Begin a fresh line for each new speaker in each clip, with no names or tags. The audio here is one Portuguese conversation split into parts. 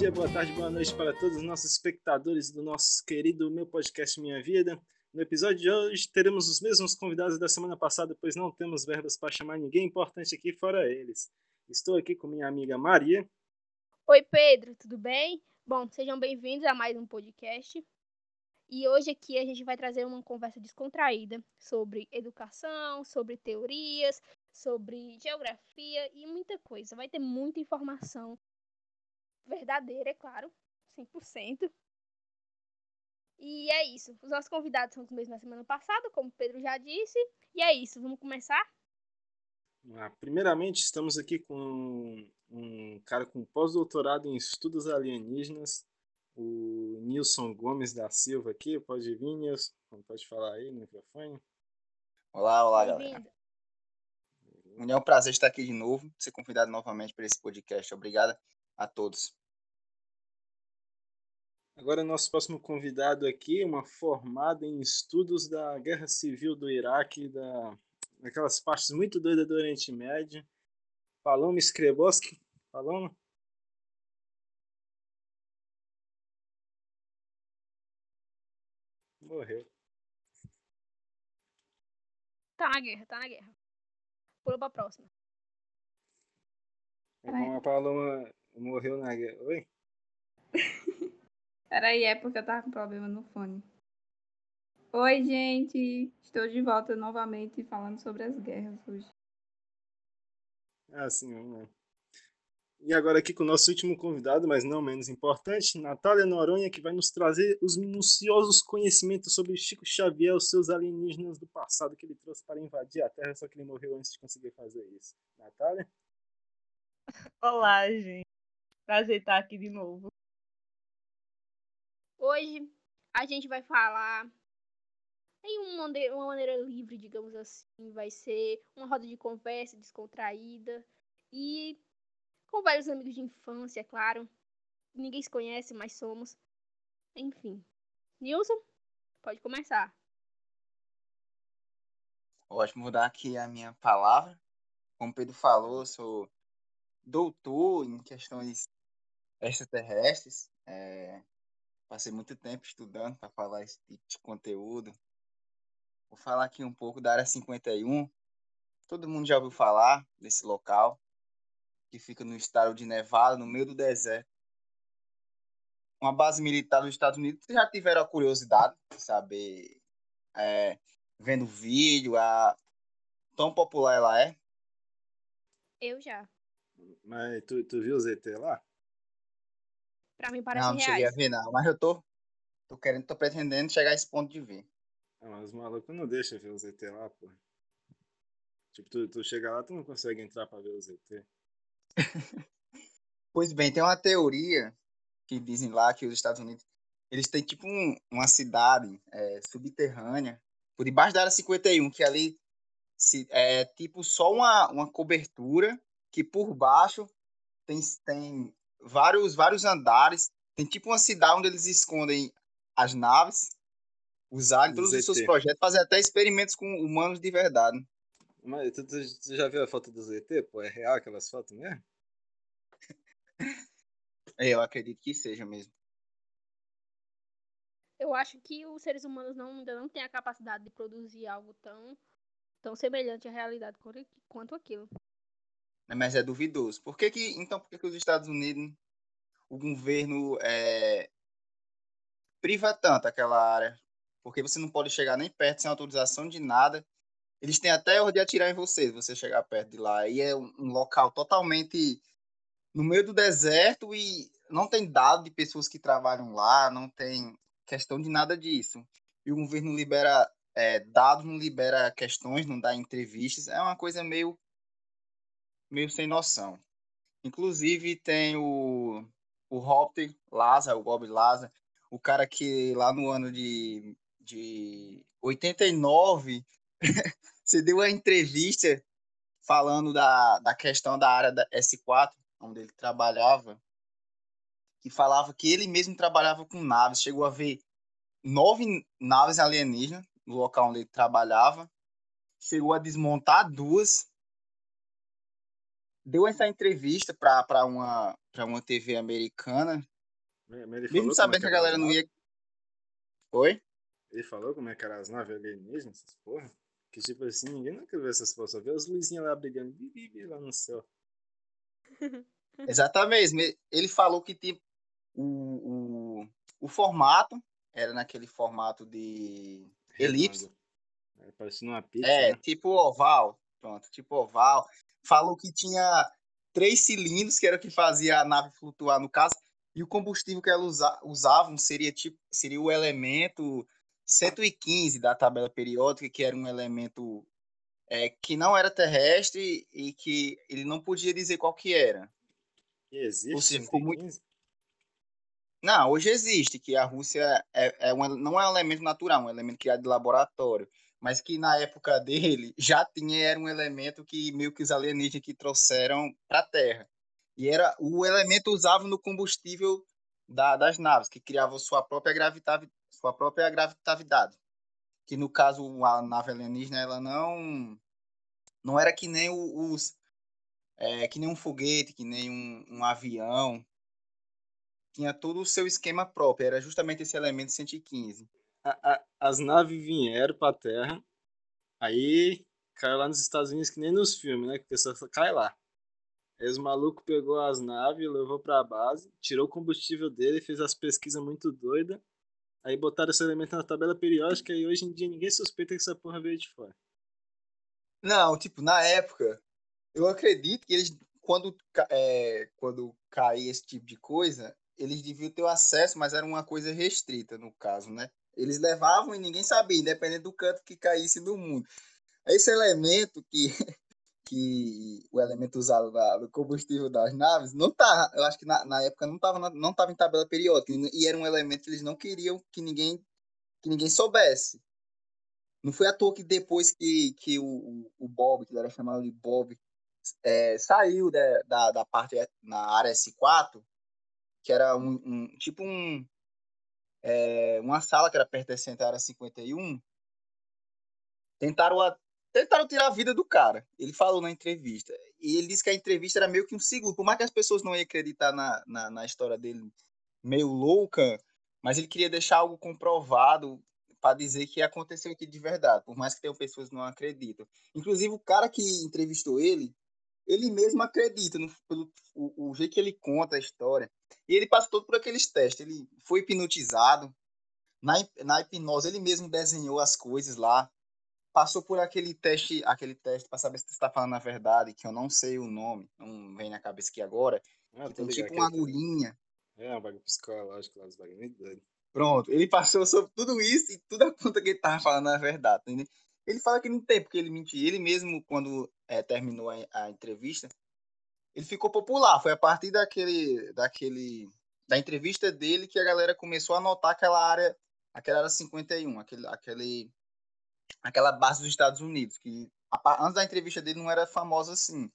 dia, boa tarde, boa noite para todos os nossos espectadores do nosso querido Meu Podcast Minha Vida. No episódio de hoje teremos os mesmos convidados da semana passada, pois não temos verbas para chamar ninguém importante aqui fora eles. Estou aqui com minha amiga Maria.
Oi, Pedro, tudo bem? Bom, sejam bem-vindos a mais um podcast. E hoje aqui a gente vai trazer uma conversa descontraída sobre educação, sobre teorias, sobre geografia e muita coisa. Vai ter muita informação verdadeira, é claro, 100%. E é isso. Os nossos convidados são os mesmos da semana passada, como o Pedro já disse. E é isso. Vamos começar?
Ah, primeiramente, estamos aqui com um cara com pós-doutorado em estudos alienígenas, o Nilson Gomes da Silva aqui. Pode vir, Nilson. Pode falar aí no microfone.
Olá, olá, galera. É um prazer estar aqui de novo, ser convidado novamente para esse podcast. Obrigado a todos.
Agora, nosso próximo convidado aqui, uma formada em estudos da Guerra Civil do Iraque, da, daquelas partes muito doidas do Oriente Médio. Paloma Skrebowski. Paloma? Morreu.
Tá na guerra, tá na guerra. Pula pra próxima.
A Paloma morreu na guerra. Oi?
Peraí, é porque eu tava com problema no fone. Oi, gente! Estou de volta novamente falando sobre as guerras hoje.
Ah, sim, vamos lá. E agora aqui com o nosso último convidado, mas não menos importante, Natália Noronha, que vai nos trazer os minuciosos conhecimentos sobre Chico Xavier, os seus alienígenas do passado que ele trouxe para invadir a Terra, só que ele morreu antes de conseguir fazer isso. Natália?
Olá, gente. Prazer estar aqui de novo.
Hoje a gente vai falar em uma maneira, uma maneira livre, digamos assim. Vai ser uma roda de conversa descontraída e com vários amigos de infância, é claro. Ninguém se conhece, mas somos. Enfim. Nilson, pode começar.
Ótimo, vou dar aqui a minha palavra. Como o Pedro falou, eu sou doutor em questões extraterrestres. É, Passei muito tempo estudando para falar esse tipo de conteúdo. Vou falar aqui um pouco da Área 51. Todo mundo já ouviu falar desse local, que fica no estado de Nevada, no meio do deserto. Uma base militar dos Estados Unidos. Vocês já tiveram a curiosidade de saber, é, vendo o vídeo, a tão popular ela é?
Eu já.
Mas tu, tu viu o ZT lá?
Pra mim parece
não, não cheguei a ver, não. Mas eu tô, tô querendo, tô pretendendo chegar a esse ponto de ver.
Ah, mas os malucos não deixam ver o ZT lá, pô. Tipo, tu, tu chega lá, tu não consegue entrar pra ver o ZT.
pois bem, tem uma teoria que dizem lá que os Estados Unidos eles têm tipo um, uma cidade é, subterrânea por debaixo da área 51, que ali se, é tipo só uma, uma cobertura que por baixo tem, tem vários, vários andares. Tem tipo uma cidade onde eles escondem as naves, os aliens, todos os seus projetos, fazem até experimentos com humanos de verdade.
Mas tu, tu, tu, já viu a foto do ZT? Pô, é real aquelas fotos mesmo?
Eu acredito que seja mesmo.
Eu acho que os seres humanos não, ainda não têm a capacidade de produzir algo tão, tão semelhante à realidade quanto aquilo.
Né, mas é duvidoso. Por que que, então, por que, que os Estados Unidos, o governo é, priva tanto aquela área? Porque você não pode chegar nem perto sem autorização de nada. Eles têm até ordem de atirar em você, se você chegar perto de lá. E é um, local totalmente no meio do deserto e não tem dado de pessoas que trabalham lá, não tem questão de nada disso. E o governo libera é, dados, não libera questões, não dá entrevistas. É uma coisa meio meio sem noção. Inclusive tem o, o Hopter Laza, o Bob Laza, o cara que lá no ano de, de 89 você deu uma entrevista falando da, da questão da área da S4, onde ele trabalhava, que falava que ele mesmo trabalhava com naves, chegou a ver nove naves alienígenas no local onde ele trabalhava, chegou a desmontar duas deu essa entrevista para uma, pra uma TV americana,
falou
mesmo
como
sabendo
é
que a
era
galera não ia. Oi?
Ele falou como é que eram as naves alienígenas, essas porra. Que tipo assim, ninguém nunca viu essas porra, só vê as luzinhas lá brilhando bi, bi, bi, lá no céu.
Exatamente. me- Ele falou que tipo, o, o, o formato era naquele formato de elipse.
É, parecendo uma pizza,
É,
né?
tipo oval. Pronto, tipo oval. Falou que tinha três cilindros, que era o que fazia a nave flutuar, no caso, e o combustível que elas usa- usavam seria tipo seria o elemento 115 da tabela periódica, que era um elemento é, que não era terrestre e que ele não podia dizer qual que era.
E existe
Ou seja, ficou muito-
115?
Não, hoje existe, que a Rússia é, é um, não é um elemento natural, é um elemento criado de laboratório, mas que na época dele já tinha, era um elemento que meio que os alienígenas que trouxeram para a Terra. E era o elemento usado no combustível da- das naves, que criava sua própria, gravita, sua própria gravitavidade. Que no caso, a nave alienígena, ela não, não era que nem os. é, que nem um foguete, que nem um, um avião, tinha todo o seu esquema próprio, era justamente esse elemento 115.
As naves vieram pra Terra, aí caiu lá nos Estados Unidos, que nem nos filmes, né? Que só cai lá. Aí os malucos pegou as naves, levou pra base, tirou o combustível dele, fez as pesquisas muito doidas. Aí botaram esse elemento na tabela periódica e hoje em dia ninguém suspeita que essa porra veio de fora.
Não, tipo, na época, eu acredito que eles, quando, é, quando caía esse tipo de coisa, eles deviam ter o acesso, mas era uma coisa restrita, no caso, né? Eles levavam e ninguém sabia, independente do canto que caísse do mundo. Esse elemento que, que o elemento usado na- no combustível das naves, não tá, eu acho que na, na época não estava não tava em tabela periódica, e era um elemento que eles não queriam que ninguém, que ninguém soubesse. Não foi à toa que depois que, que o, o- Bob, que era chamado de Bob, é, saiu da, da, da parte na área S4, que era um, um- tipo um é, uma sala que era pertencente à área 51, tentaram, a- tentaram tirar a vida do cara. Ele falou na entrevista. E ele disse que a entrevista era meio que um seguro. Por mais que as pessoas não iam acreditar na, na, na história dele meio louca, mas ele queria deixar algo comprovado para dizer que aconteceu aqui de verdade, por mais que tenham pessoas que não acreditam. Inclusive, o cara que entrevistou ele, ele mesmo acredita no, pelo o, o jeito que ele conta a história. E ele passou todo por aqueles testes. Ele foi hipnotizado. Na, na hipnose, ele mesmo desenhou as coisas lá. Passou por aquele teste, aquele teste para saber se você está falando a verdade, que eu não sei o nome, não vem na cabeça aqui agora.
Ah,
tem
ligado.
tipo uma agulhinha.
É, um bagulho psicológico lá.
Pronto, ele passou sobre tudo isso e tudo aponta que ele tava falando a verdade, entendeu? Ele fala que não tem porque ele mentiu. Ele mesmo, quando é, terminou a, a entrevista, ele ficou popular. Foi a partir daquele, daquele, da entrevista dele que a galera começou a notar aquela área, aquela área 51, aquele, aquele, aquela base dos Estados Unidos, que antes da entrevista dele não era famosa assim.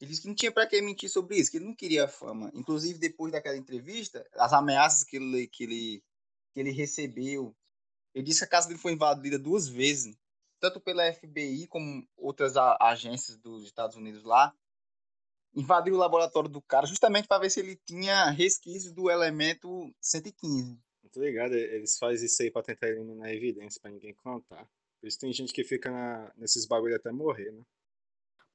Ele disse que não tinha para que mentir sobre isso, que ele não queria fama. Inclusive, depois daquela entrevista, as ameaças que ele, que ele, que ele recebeu, ele disse que a casa dele foi invadida duas vezes, tanto pela FBI como outras agências dos Estados Unidos lá. Invadiu o laboratório do cara justamente para ver se ele tinha resquícios do elemento 115.
Muito ligado, eles fazem isso aí pra tentar eliminar a evidência, pra ninguém contar. Por isso tem gente que fica na- nesses bagulho até morrer, né?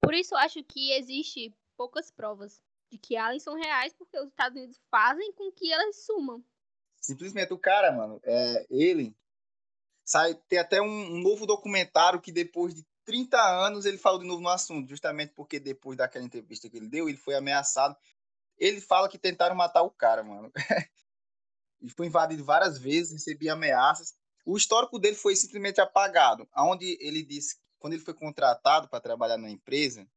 Por isso eu acho que existe poucas provas de que aliens são reais, porque os Estados Unidos fazem com que elas sumam.
Simplesmente o cara, mano, é, ele sai tem até um, um novo documentário que depois de 30 anos ele falou de novo no assunto, justamente porque depois daquela entrevista que ele deu, ele foi ameaçado. Ele fala que tentaram matar o cara, mano. e foi invadido várias vezes, recebia ameaças. O histórico dele foi simplesmente apagado, aonde ele disse, quando ele foi contratado para trabalhar na empresa,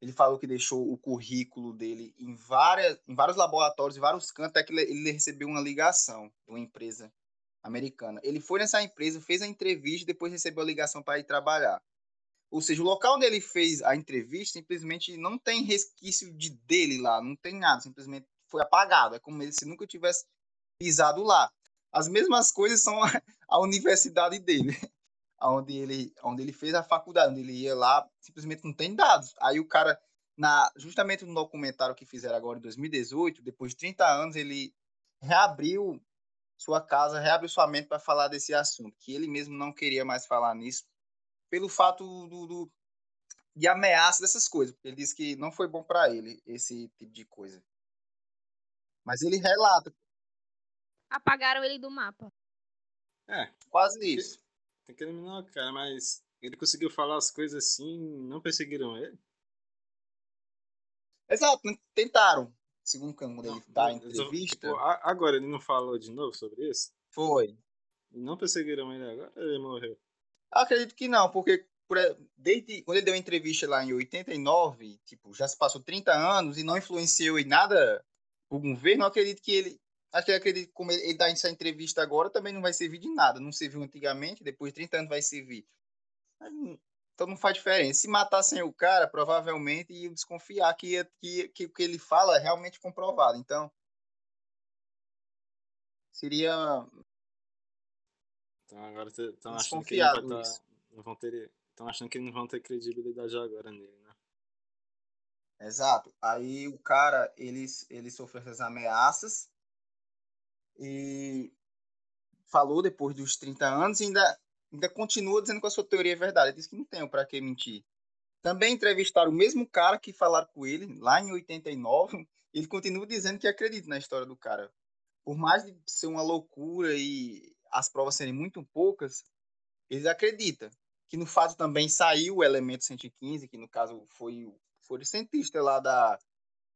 ele falou que deixou o currículo dele em, várias, em vários laboratórios, em vários cantos, até que ele, recebeu uma ligação de uma empresa americana. Ele foi nessa empresa, fez a entrevista depois recebeu a ligação para ir trabalhar. Ou seja, o local onde ele fez a entrevista simplesmente não tem resquício de dele lá, não tem nada, simplesmente foi apagado. É como se nunca tivesse pisado lá. As mesmas coisas são a, a universidade dele, onde ele, onde ele fez a faculdade, onde ele ia lá, simplesmente não tem dados. Aí o cara na, justamente no documentário que fizeram agora em 2018, depois de 30 anos, ele reabriu sua casa, reabriu sua mente para falar desse assunto, que ele mesmo não queria mais falar nisso, pelo fato do, do de ameaça dessas coisas, porque ele disse que não foi bom para ele esse tipo de coisa. Mas ele relata.
Apagaram ele do mapa.
É,
quase
tem que,
isso.
Tem que eliminar o cara, mas ele conseguiu falar as coisas assim, não perseguiram ele?
Exato, tentaram. Segundo quando ele dá a entrevista.
Tipo, agora ele não falou de novo sobre isso?
Foi.
Não perseguiram ele agora ele morreu?
Acredito que não, porque desde quando ele deu a entrevista lá em 89, tipo, já se passou 30 anos e não influenciou em nada o governo, acredito que ele. Acho que ele acredita que como ele, ele dá essa entrevista agora também não vai servir de nada. Não serviu antigamente, depois de 30 anos vai servir. Então não faz diferença. Se matassem o cara, provavelmente iam desconfiar que, que, que o que ele fala é realmente comprovado. Então. Seria.
Então agora estão achando que vai tá, não vão ter. Estão achando que não vão ter credibilidade agora nele, né?
Exato. Aí o cara, ele, ele sofreu essas ameaças e falou depois dos 30 anos e ainda, ainda continua dizendo que a sua teoria é verdade. Ele disse que não tem para que mentir. Também entrevistaram o mesmo cara que falaram com ele lá em 89. Ele continua dizendo que acredita na história do cara. Por mais de ser uma loucura e as provas serem muito poucas, ele acredita. Que no fato também saiu o elemento 115, que no caso foi foi o cientista lá da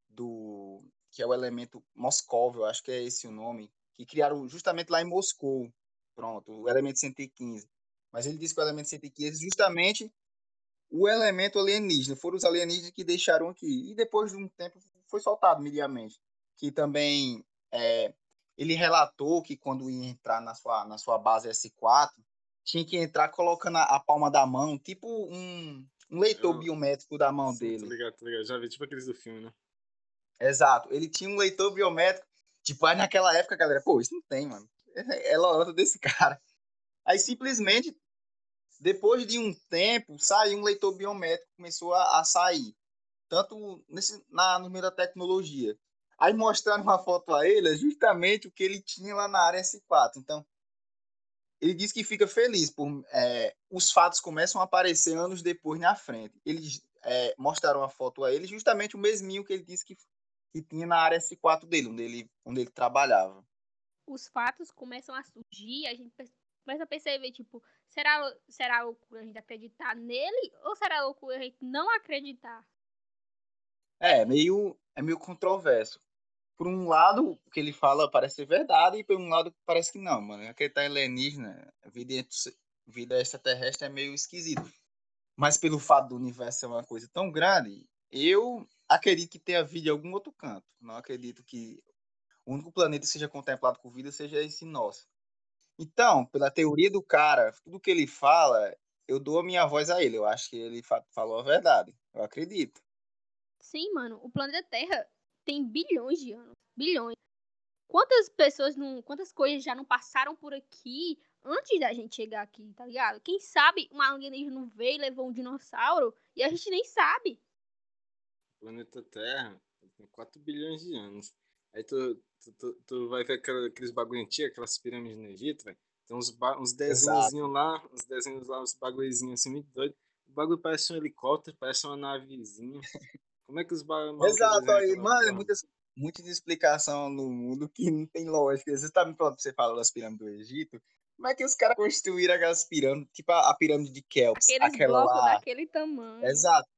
do que é o elemento Moscou, eu acho que é esse o nome, que criaram justamente lá em Moscou. Pronto, o elemento 115. Mas ele disse que o elemento 115 é justamente o elemento alienígena. Foram os alienígenas que deixaram aqui. E depois de um tempo foi soltado mediamente. Que também é, ele relatou que quando ia entrar na sua, na sua base S4, tinha que entrar colocando a, a palma da mão, tipo um, um leitor eu, biométrico da mão
sim,
dele.
Tô ligado, tô ligado. Já vi, tipo aqueles do filme, né?
Exato. Ele tinha um leitor biométrico. Tipo, aí naquela época, galera, pô, isso não tem, mano. É, é lorota desse cara. Aí simplesmente, depois de um tempo, saiu um leitor biométrico, começou a, a sair. Tanto nesse, na, no meio da tecnologia. Aí mostraram uma foto a ele, é justamente o que ele tinha lá na área S4. Então, ele diz que fica feliz por é, os fatos começam a aparecer anos depois na frente. Eles é, mostraram a foto a ele, justamente o mesminho que ele disse que, que tinha na área S4 dele, onde ele, onde ele trabalhava.
Os fatos começam a surgir, a gente começa a perceber, tipo, será, será loucura a gente acreditar nele ou será loucura a gente não acreditar?
É, meio, é meio controverso por um lado, o que ele fala parece ser verdade, e por um lado parece que não, mano. Acreditar em alienígena, vida, vida extraterrestre é meio esquisito. Mas pelo fato do universo ser uma coisa tão grande, eu acredito que tenha vida em algum outro canto. Não acredito que o único planeta que seja contemplado com vida seja esse nosso. Então, pela teoria do cara, tudo que ele fala, eu dou a minha voz a ele. Eu acho que ele falou a verdade. Eu acredito.
Sim, mano. O planeta Terra tem bilhões de anos. Bilhões. Quantas pessoas não. Quantas coisas já não passaram por aqui antes da gente chegar aqui, tá ligado? Quem sabe uma alienígena não veio e levou um dinossauro e a gente nem sabe.
O planeta Terra tem 4 bilhões de anos. Aí tu, tu, tu, tu vai ver aqueles bagulho antigos, aquelas pirâmides no Egito, velho. Tem uns, uns desenhozinhos lá, uns desenhos lá, uns bagulhozinhos assim muito doidos. O bagulho parece um helicóptero, parece uma navezinha. Como é que os bagulhos.
Exato, aí, mano, muitas, muita explicação no mundo que não tem lógica. Você tá me falando que você fala das pirâmides do Egito. Como é que os caras construíram aquelas pirâmides, tipo a, a pirâmide de Kelps?
Aqueles aquela blocos lá. daquele tamanho.
Exato.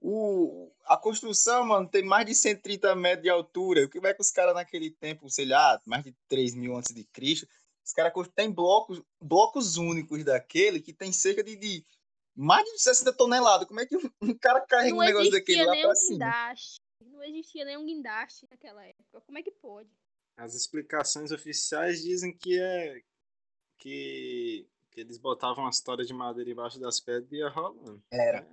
O, a construção, mano, tem mais de 130 metros de altura. O que vai com os caras naquele tempo, sei lá, mais de 3 mil antes de Cristo? Os caras têm blocos, blocos únicos daquele que tem cerca de, de mais de 60 toneladas. Como é que um cara carrega
não
um negócio daquele lá pra
cima? Guindaste. Não existia nenhum guindaste naquela época. Como é que pode?
As explicações oficiais dizem que é que, que eles botavam as toras de madeira embaixo das pedras e ia rolando.
Era.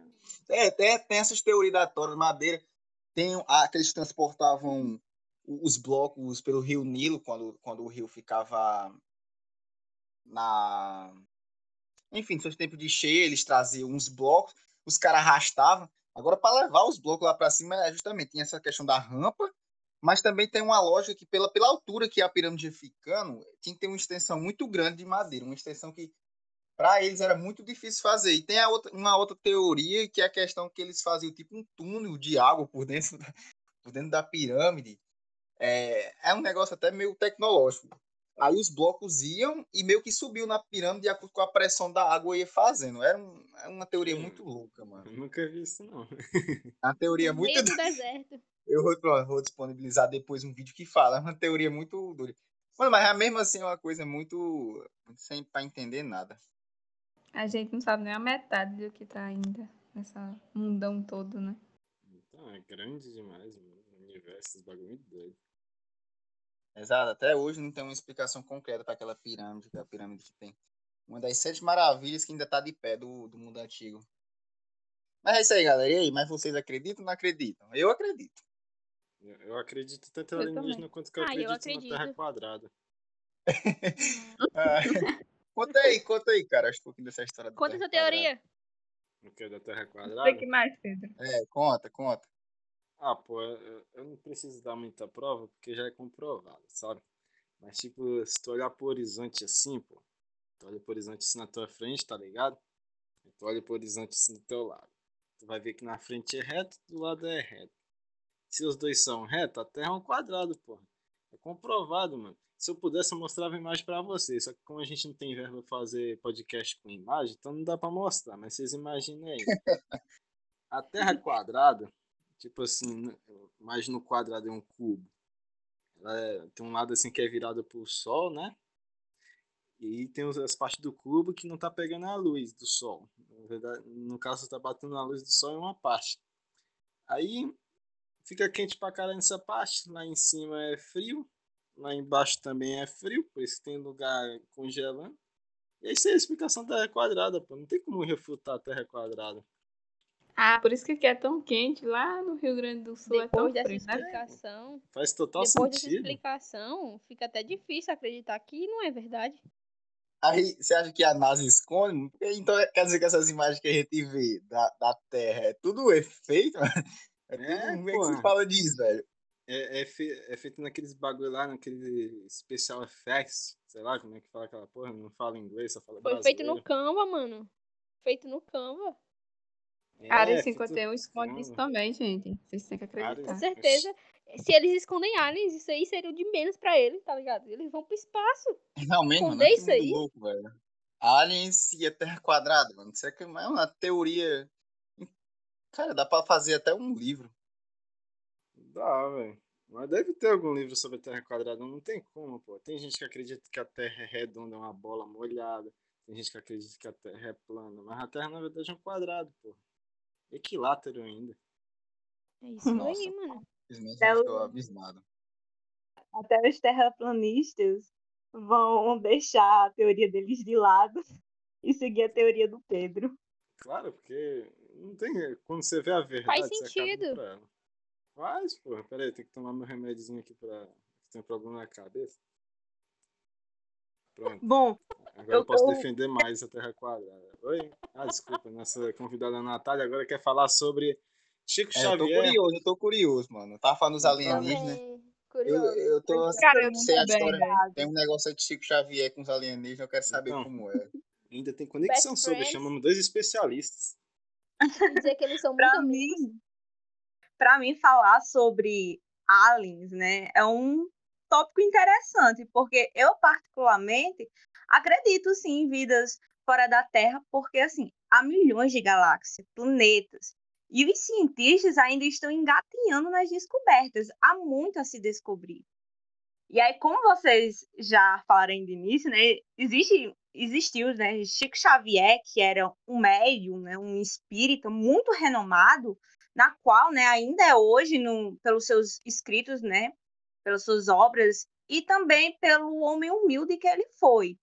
É, tem, tem essas teorias da tora de madeira. Tem aqueles que transportavam os blocos pelo rio Nilo, quando, quando o rio ficava na enfim, seus tempos de cheia, eles traziam uns blocos, os caras arrastavam. Agora, para levar os blocos lá para cima, é justamente tem essa questão da rampa, mas também tem uma lógica que, pela, pela altura que a pirâmide ia ficando, tinha que ter uma extensão muito grande de madeira, uma extensão que para eles era muito difícil fazer. E tem a outra, uma outra teoria que é a questão que eles faziam tipo um túnel de água por dentro da, por dentro da pirâmide. É, é um negócio até meio tecnológico. Aí os blocos iam e meio que subiu na pirâmide de acordo com a pressão da água ia fazendo. Era, um, era uma teoria muito louca, mano.
Eu nunca vi isso, não.
Uma teoria muito.
meio do deserto.
Eu vou, disponibilizar depois um vídeo que fala. É uma teoria muito dura. Mano, mas mesmo assim é uma coisa muito. sem pra entender nada.
A gente não sabe nem a metade do que tá ainda nessa mundão todo, né?
Então, é grande demais, mano. O universo, esse bagulho é muito doido.
Exato, até hoje não tem uma explicação concreta para aquela pirâmide, que é a pirâmide que tem. Uma das sete maravilhas que ainda tá de pé do, do mundo antigo. Mas é isso aí, galera. E aí, mas vocês acreditam ou não acreditam? Eu acredito.
Eu, eu acredito tanto em alienígena quanto que eu
Ah, eu
acredito, na Terra
acredito.
quadrada.
Ah, conta aí, conta aí, cara. Acho um pouquinho dessa história da
Conta essa teoria.
No que é da Terra quadrada?
o que mais, Pedro.
É, conta, conta.
Ah, pô, eu, eu não preciso dar muita prova, porque já é comprovado, sabe? Mas, tipo, se tu olhar pro horizonte assim, pô, tu olha pro horizonte assim na tua frente, tá ligado? E tu olha pro horizonte assim do teu lado. Tu vai ver que na frente é reto, do lado é reto. Se os dois são retos, a Terra é um quadrado, porra. É comprovado, mano. Se eu pudesse, eu mostrava a imagem pra vocês. Só que como a gente não tem verba pra fazer podcast com imagem, então não dá pra mostrar. Mas vocês imaginem aí. A Terra quadrada, tipo assim, imagina o quadrado é um cubo. Ela é- tem um lado assim que é virado pro sol, né? E tem as partes do cubo que não tá pegando a luz do sol. Na verdade, no caso, tá batendo a luz do sol em uma parte. Aí fica quente pra caralho nessa parte. Lá em cima é frio. Lá embaixo também é frio, por isso tem lugar congelando. E essa é a explicação da Terra quadrada, pô. Não tem como refutar a Terra quadrada.
Ah, por isso que aqui é tão quente. Lá no Rio Grande do Sul é tão
Depois dessa
frio, né?
explicação,
Faz total
depois dessa
sentido.
explicação, fica até difícil acreditar que não é verdade.
Aí, você acha que a NASA esconde? Então quer dizer que essas imagens que a gente vê da, da Terra é tudo efeito? É, tudo,
É,
como é que você fala disso, velho?
É, é, fe- é feito naqueles bagulho lá, naquele special effects, sei lá como é que fala aquela porra, não fala inglês, só fala
Foi feito no
brasileiro.
Canva, mano. Feito no Canva.
Área
É, feito
51 esconde isso também, gente. Vocês têm que
Com
acreditar.
Área-
certeza. Se eles escondem aliens, isso aí seria o de menos pra eles, tá ligado? Eles vão pro espaço.
Realmente, mano,
Esconder
que
isso aí?
louco, velho. Aliens e a Terra quadrada, mano. Isso é uma teoria. Cara, dá pra fazer até um livro.
Dá, velho. Mas deve ter algum livro sobre a Terra quadrada, não tem como, pô. Tem gente que acredita que a Terra é redonda, é uma bola molhada. Tem gente que acredita que a Terra é plana, mas a Terra na verdade é um quadrado, pô. Equilátero ainda.
É isso
Nossa.
aí, mano.
Simplesmente eu estou abismado.
Até os terraplanistas vão deixar a teoria deles de lado e seguir a teoria do Pedro.
Claro, porque não tem. Quando você vê a verdade,
Faz
você acaba
sentido.
Faz, porra. Pera aí, tem que tomar meu remédiozinho aqui pra. Tem um problema na cabeça. Pronto.
Bom,
Agora eu,
Eu-
posso
eu-
defender mais a Terra Quadrada. Oi? Ah, desculpa, nossa convidada Natália agora quer falar sobre Chico
É, eu tô
Xavier.
curioso, eu tô curioso, mano. Eu tava falando dos alienígenas.
Também.
Eu,
Curioso.
eu tô
cara, eu
sei a história. Tem um negócio aí de Chico Xavier com os alienígenas, eu quero saber
Então.
como é.
Ainda tem conexão
Best
sobre,
friends.
chamamos dois especialistas.
Dizer que eles são muito
Pra
amigos.
mim, pra mim falar sobre aliens, né, é um tópico interessante, porque eu particularmente acredito sim em vidas fora da Terra, porque assim, há milhões de galáxias, planetas, e os cientistas ainda estão engatinhando nas descobertas, há muito a se descobrir. E aí, como vocês já falaram de início, né, existe, existiu, né, Chico Xavier, que era um médium, né, um espírita muito renomado, na qual, né, ainda é hoje, no, pelos seus escritos, né, pelas suas obras, e também pelo homem humilde que ele foi.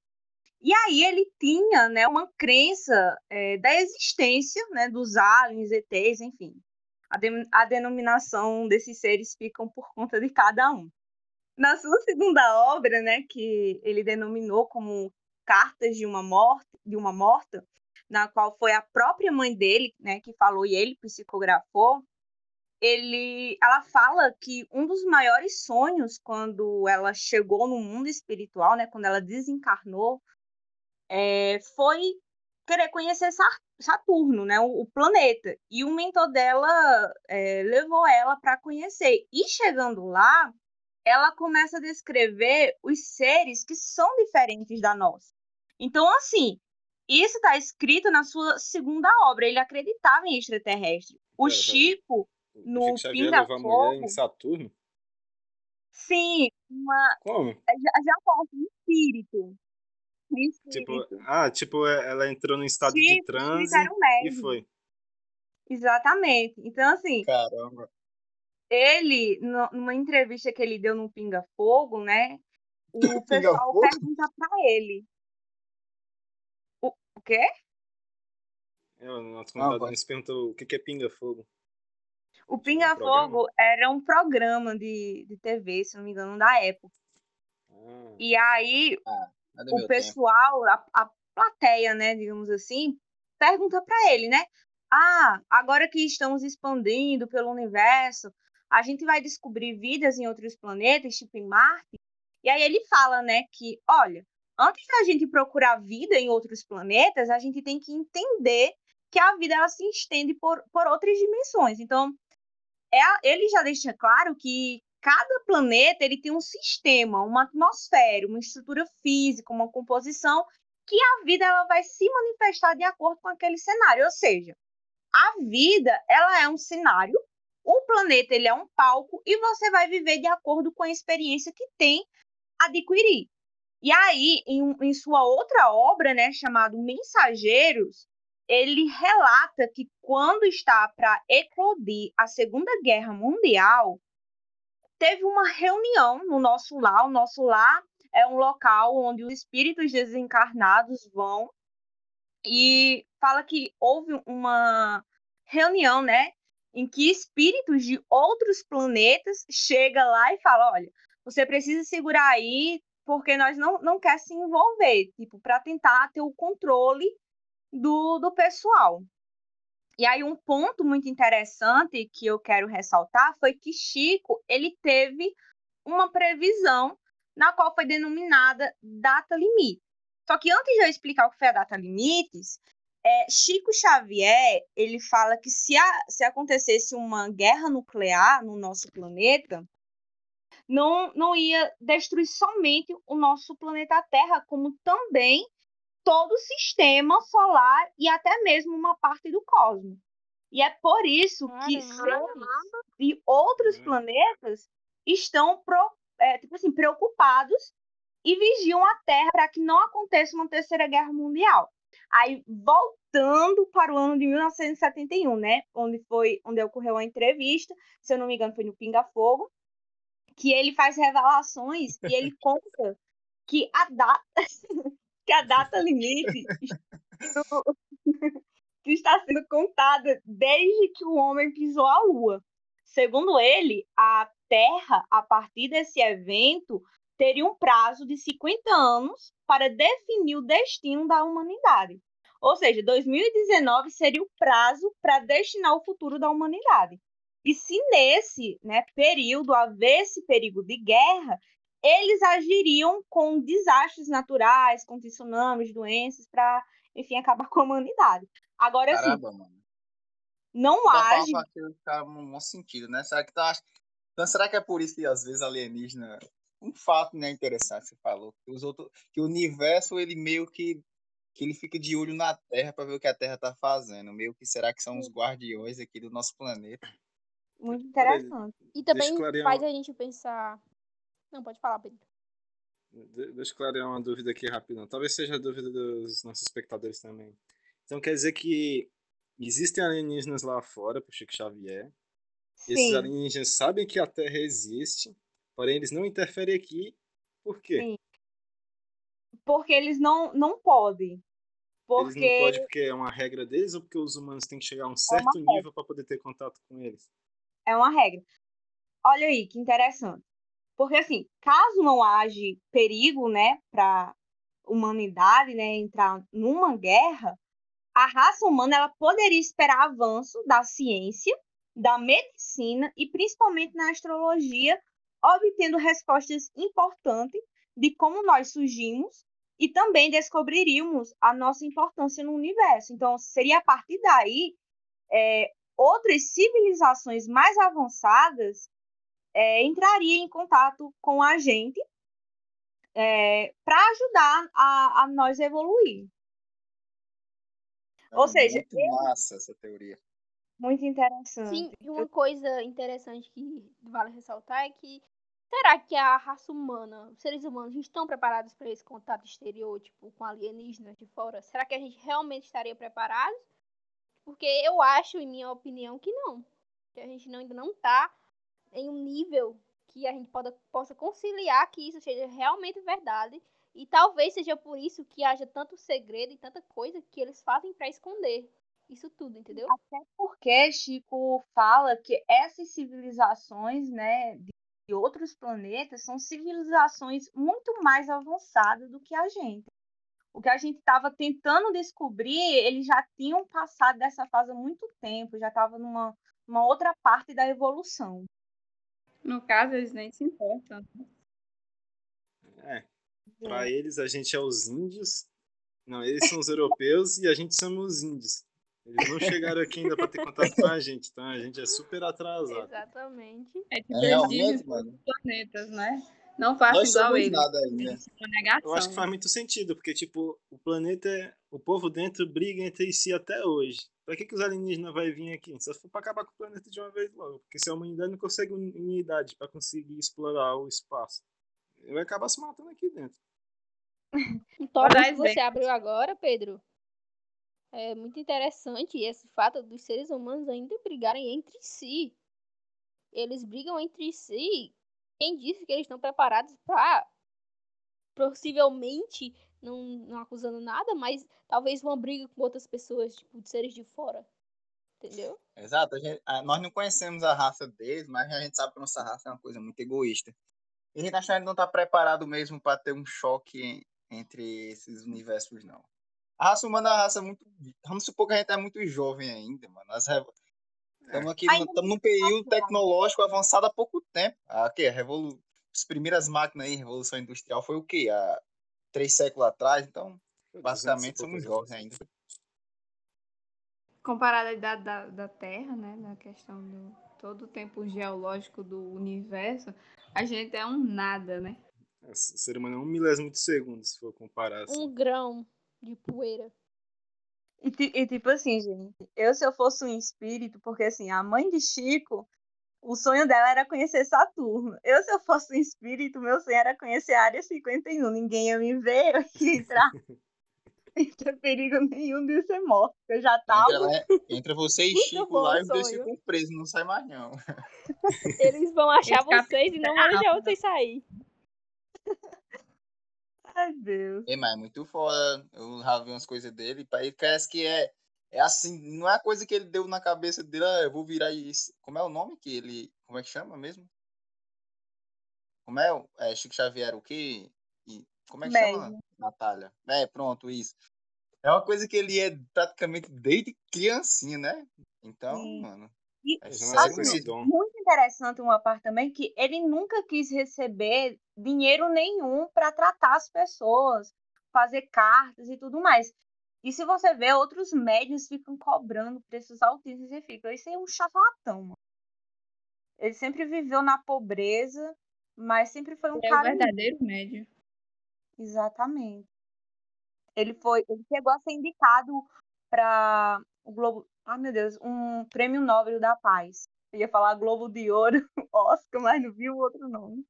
E aí ele tinha, né, uma crença eh, da existência, né, dos aliens, ETs, enfim. A, de- a denominação desses seres ficam por conta de cada um. Na sua segunda obra, né, que ele denominou como Cartas de uma Morte, de uma Morta, na qual foi a própria mãe dele, né, que falou e ele psicografou, ele, ela fala que um dos maiores sonhos quando ela chegou no mundo espiritual, né, quando ela desencarnou, é, foi querer conhecer Saturno, né, o, planeta. E o mentor dela é, levou ela para conhecer. E chegando lá, ela começa a descrever os seres que são diferentes da nossa. Então, assim, isso está escrito na sua segunda obra. Ele acreditava em extraterrestre. O
pera.
Chico, no Pinga
mulher em
Fogo,
Saturno?
sim, uma,
Como?
já, já mostra um espírito. Um
Tipo,
espírito.
ah, tipo, é- ela entrou num estado de
Chico, o
transe
um
e foi.
Exatamente. Então, assim,
Caramba.
ele, no- numa entrevista que ele deu no Pinga Fogo, né? O
Pinga
pessoal
Fogo?
pergunta pra ele. O, o quê?
É, o nosso
Não,
convidado nos perguntou o que que é pinga-fogo.
O
um
Pinga
programa?
Fogo era um programa de, de TV, se não me engano, da época.
Ah,
E aí,
É do
o pessoal, a, a plateia, né, digamos assim, pergunta pra ele, né? Ah, agora que estamos expandindo pelo universo, a gente vai descobrir vidas em outros planetas, tipo em Marte. E aí ele fala, né, que, olha, antes da gente procurar vida em outros planetas, a gente tem que entender que a vida ela se estende por, por outras dimensões. Então, é ele já deixa claro que cada planeta ele tem um sistema, uma atmosfera, uma estrutura física, uma composição que a vida ela vai se manifestar de acordo com aquele cenário. Ou seja, a vida ela é um cenário, o planeta ele é um palco e você vai viver de acordo com a experiência que tem adquirir. E aí, em, em sua outra obra, né, chamado Mensageiros, ele relata que quando está para eclodir a Segunda Guerra Mundial, teve uma reunião no nosso lar. O nosso lar é um local onde os espíritos desencarnados vão e fala que houve uma reunião, né, em que espíritos de outros planetas chega lá e fala, olha, você precisa segurar aí porque nós não não quer se envolver, tipo, para tentar ter o controle do, do pessoal. E aí um ponto muito interessante que eu quero ressaltar foi que Chico, ele teve uma previsão na qual foi denominada data limite. Só que antes de eu explicar o que foi a data limites, é, Chico Xavier, ele fala que se, a- se acontecesse uma guerra nuclear no nosso planeta, não, não ia destruir somente o nosso planeta Terra, como também todo o sistema solar e até mesmo uma parte do cosmos. E é por isso que
Caramba.
seres de outros
Uhum.
planetas estão pro- é, tipo assim, preocupados e vigiam a Terra para que não aconteça uma terceira guerra mundial. Aí, voltando para o ano de 1971, né, onde foi onde ocorreu a entrevista, se eu não me engano, foi no Pinga Fogo, que ele faz revelações e ele conta que a data que a data limite que está sendo contada desde que o homem pisou a Lua. Segundo ele, a Terra, a partir desse evento, teria um prazo de 50 anos para definir o destino da humanidade. Ou seja, 2019 seria o prazo para destinar o futuro da humanidade. E se nesse né, período haver esse perigo de guerra, eles agiriam com desastres naturais, com tsunamis, doenças, para, enfim, acabar com a humanidade. Agora, assim,
Caramba, mano.
não
Dá pra
age.
caras no bom sentido, né? Será que tá. Então, será que é por isso que às vezes alienígena. Um fato né, interessante que você falou. Que, os outros... que o universo, ele meio que. que ele fica de olho na Terra para ver o que a Terra tá fazendo. Meio que será que são os guardiões aqui do nosso planeta.
Muito interessante.
E também faz a gente pensar. Não, pode falar, Pedro.
De- Deixa eu clarear uma dúvida aqui rapidão. Talvez seja a dúvida dos nossos espectadores também. Então quer dizer que existem alienígenas lá fora, pro Chico Xavier. Esses
Sim,
alienígenas sabem que a Terra existe, porém eles não interferem aqui. Por quê?
Sim. porque eles não, não podem.
Eles
Porque
não podem porque é uma regra deles ou porque os humanos têm que chegar a um certo
regra.
nível para poder ter contato com eles?
é uma regra. Olha aí, que interessante. Porque, assim, caso não haja perigo, né, para humanidade, né, entrar numa guerra, a raça humana ela poderia esperar avanço da ciência, da medicina e principalmente na astrologia, obtendo respostas importantes de como nós surgimos e também descobriríamos a nossa importância no universo. Então, seria a partir daí é, outras civilizações mais avançadas é, entrariam em contato com a gente é, para ajudar a, a nós evoluir. Ou
É
seja,
muito massa essa teoria.
Muito interessante.
Sim, e uma coisa interessante que vale ressaltar é que será que a raça humana, os seres humanos, estão preparados para esse contato exterior, tipo, com alienígenas de fora? Será que a gente realmente estaria preparado? Porque eu acho, em minha opinião, que não. Que a gente não, ainda não está em um nível que a gente poda, possa conciliar que isso seja realmente verdade. E talvez seja por isso que haja tanto segredo e tanta coisa que eles fazem para esconder isso tudo, entendeu?
Até porque Chico fala que essas civilizações, né, de outros planetas, são civilizações muito mais avançadas do que a gente. O que a gente estava tentando descobrir, eles já tinham passado dessa fase há muito tempo, já estava numa, numa outra parte da evolução.
No caso, eles nem se importam. né?
É, pra eles a gente é os índios. Não, eles são os europeus e a gente somos os índios. Eles não chegaram aqui ainda pra ter contato com a gente, então a gente é super atrasado.
Exatamente.
É tipo,
É,
eles
realmente,
dizem
mano.
os planetas, né? Não façam
Nós
igual eles.
nada ainda.
Negação.
Eu acho que faz muito sentido, porque, tipo, o planeta, é- o povo dentro briga entre si até hoje. Pra que, que os alienígenas vão vir aqui? Só se for pra acabar com o planeta de uma vez logo. Porque se a humanidade não consegue uni- unidade pra conseguir explorar o espaço, vai acabar se matando aqui dentro.
Um tópico que você abriu agora, Pedro, é muito interessante esse fato dos seres humanos ainda brigarem entre si. Eles brigam entre si. Quem disse que eles estão preparados para possivelmente não, não acusando nada, mas talvez uma briga com outras pessoas, tipo, de seres de fora. Entendeu?
Exato. a gente- a- nós não conhecemos a raça deles, mas a gente sabe que a nossa raça é uma coisa muito egoísta. E a gente acha que não tá preparado mesmo para ter um choque en- entre esses universos, não. A raça humana é uma raça muito. Vamos supor que a gente é muito jovem ainda, mano. Nós estamos aqui estamos num período tecnológico avançado há pouco tempo. A, quê? A revolu... As primeiras máquinas aí, Revolução Industrial, foi o quê? Há três séculos atrás. Então, basicamente, somos jovens ainda.
Comparada à idade da, da Terra, né? Na questão do todo o tempo geológico do universo, a gente é um nada, né?
O ser humano é um milésimo de segundo, se for comparar assim.
Um grão de poeira.
E, e tipo assim, gente, eu se eu fosse um espírito, porque assim, a mãe de Chico, o sonho dela era conhecer Saturno. Eu, se eu fosse um espírito, meu sonho era conhecer a Área 51. Ninguém ia me ver, eu ia entrar. Não tinha perigo nenhum de ser morta. Eu já
Entra,
tava.
lá- entra você e Chico lá e os dois
sonho.
ficam presos, não sai mais não.
Eles vão achar
Esse
vocês e não vão deixar vocês sair.
Ai, Deus.
É, mas é muito foda. Eu já vi umas coisas dele. Parece que é, é assim, não é a coisa que ele deu na cabeça dele, ah, eu vou virar isso. Como é o nome que ele. Como é que chama mesmo? Como é? o- é Chico Xavier o quê? E, como é que chama,
Médio.
Natália? É, pronto, isso. É uma coisa que ele é praticamente desde criancinha, né? Então,
Sim.
mano.
E
É
dom.
muito interessante uma parte também que ele nunca quis receber dinheiro nenhum para tratar as pessoas, fazer cartas e tudo mais. E se você vê, outros médios ficam cobrando preços altíssimos e ficam, isso é um charlatão, mano. Ele sempre viveu na pobreza, mas sempre foi um
É
cara
verdadeiro médio.
Exatamente. Ele foi, ele chegou a ser indicado para o Globo, ai meu Deus, um prêmio Nobel da Paz. Eu ia falar Globo de Ouro, Oscar, mas não vi o outro nome.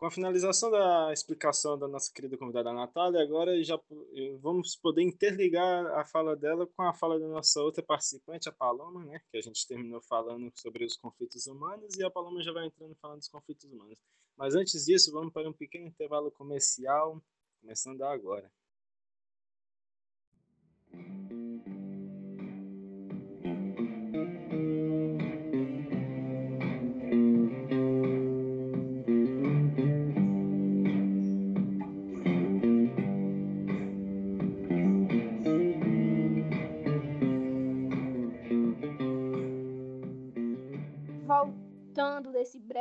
Com a finalização da explicação da nossa querida convidada Natália, agora já eh, vamos poder interligar a fala dela com a fala da nossa outra participante, a Paloma, né? Que a gente terminou falando sobre os conflitos humanos e a Paloma já vai entrando falando dos conflitos humanos. Mas antes disso, vamos para um pequeno intervalo comercial, começando agora.
desse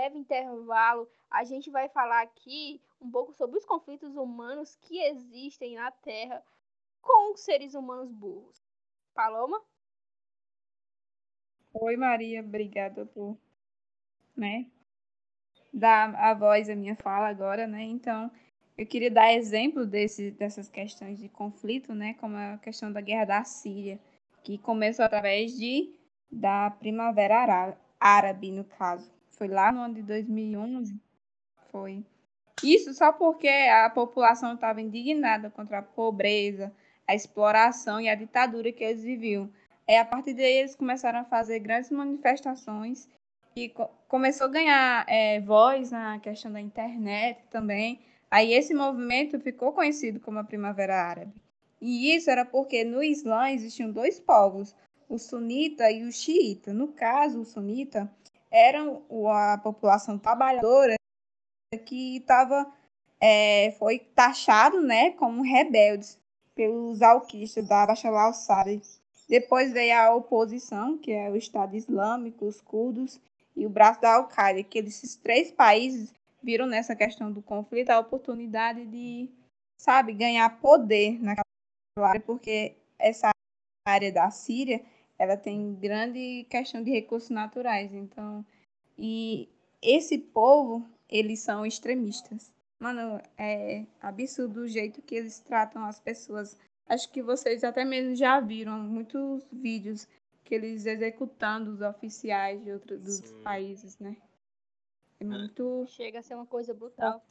breve intervalo, a gente vai falar aqui um pouco sobre os conflitos humanos que existem na Terra com os seres humanos burros. Paloma?
Oi, Maria, obrigada por, né, dar a voz à minha fala agora, né? Então, eu queria dar exemplo desse, dessas questões de conflito, né, como a questão da guerra da Síria, que começou através de da Primavera Árabe, no caso. Foi lá no ano de 2011, foi. Isso só porque a população estava indignada contra a pobreza, a exploração e a ditadura que eles viviam. É a partir daí eles começaram a fazer grandes manifestações e co começou a ganhar é, voz na questão da internet também. Aí esse movimento ficou conhecido como a Primavera Árabe. E isso era porque no Islã existiam dois povos, o sunita e o xiita. No caso, o sunita eram a população trabalhadora que estava é, foi taxado né, como rebeldes pelos alquistas da Bashar al-Assad depois veio a oposição, que é o Estado Islâmico, os curdos e o braço da Al-Qaeda, que esses três países viram nessa questão do conflito a oportunidade de, sabe, ganhar poder naquela área, porque essa área da Síria, ela tem grande questão de recursos naturais, então, e esse povo, eles são extremistas. Mano, é absurdo o jeito que eles tratam as pessoas Acho que vocês até mesmo já viram muitos vídeos que eles executando os oficiais de outros dos países, né? É, é muito.
Chega a ser uma coisa brutal.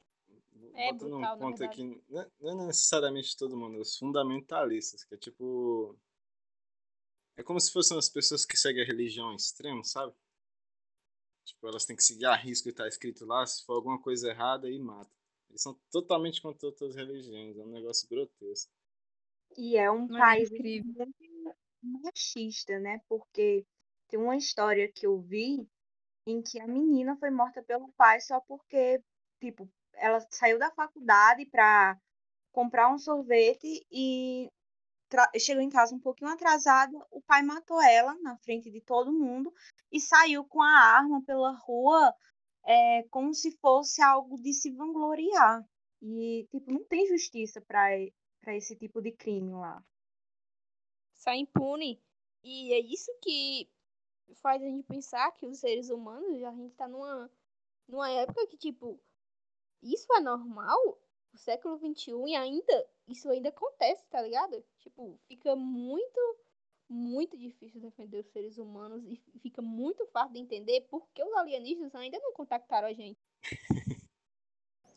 É Botando brutal, um ponto aqui, não é, não é necessariamente todo mundo, os fundamentalistas, que é tipo. É como se fossem as pessoas que seguem a religião extrema, sabe? Tipo, elas têm que seguir a risco que tá escrito lá, se for alguma coisa errada, aí mata. Eles são totalmente contra outras religiões, é um negócio grotesco.
E é um Não é país incrível. machista, né? Porque tem uma história que eu vi em que a menina foi morta pelo pai só porque, tipo, ela saiu da faculdade para comprar um sorvete e chegou em casa um pouquinho atrasada, o pai matou ela na frente de todo mundo e saiu com a arma pela rua é, como se fosse algo de se vangloriar. E, tipo, não tem justiça para esse tipo de crime lá.
Sai impune. E é isso que faz a gente pensar que os seres humanos, a gente tá numa, numa época que, tipo, isso é normal? O século XXI e ainda, isso ainda acontece, tá ligado? Tipo, fica muito, muito difícil defender os seres humanos e fica muito fácil de entender porque os alienígenas ainda não contactaram a gente.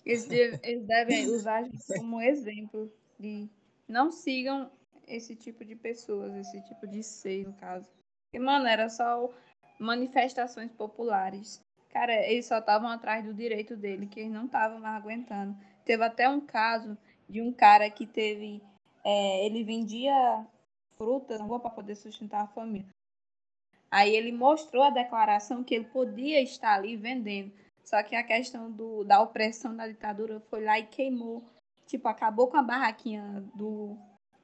Eles, eles devem usar a gente como exemplo de não sigam esse tipo de pessoas, esse tipo de ser, no caso. E, mano, era só manifestações populares. Cara, eles só estavam atrás do direito dele, que eles não estavam mais aguentando. Teve até um caso de um cara que teve. É, ele vendia frutas na rua para poder sustentar a família. Aí ele mostrou a declaração que ele podia estar ali vendendo. Só que a questão do, da opressão da ditadura foi lá e queimou tipo, acabou com a barraquinha do,